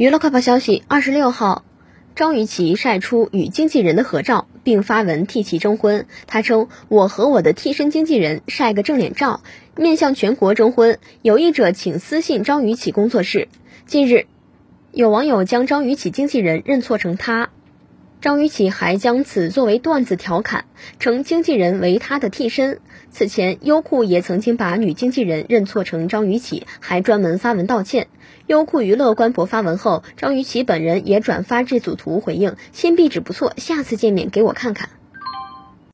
娱乐快报消息：二十六号，张雨绮晒出与经纪人的合照，并发文替其征婚。她称：“我和我的替身经纪人晒个正脸照，面向全国征婚，有意者请私信张雨绮工作室。”近日，有网友将张雨绮经纪人认错成她。张雨绮还将此作为段子调侃，称经纪人为她的替身。此前，优酷也曾经把女经纪人认错成张雨绮，还专门发文道歉。优酷娱乐官博发文后，张雨绮本人也转发这组图回应：“新壁纸不错，下次见面给我看看。”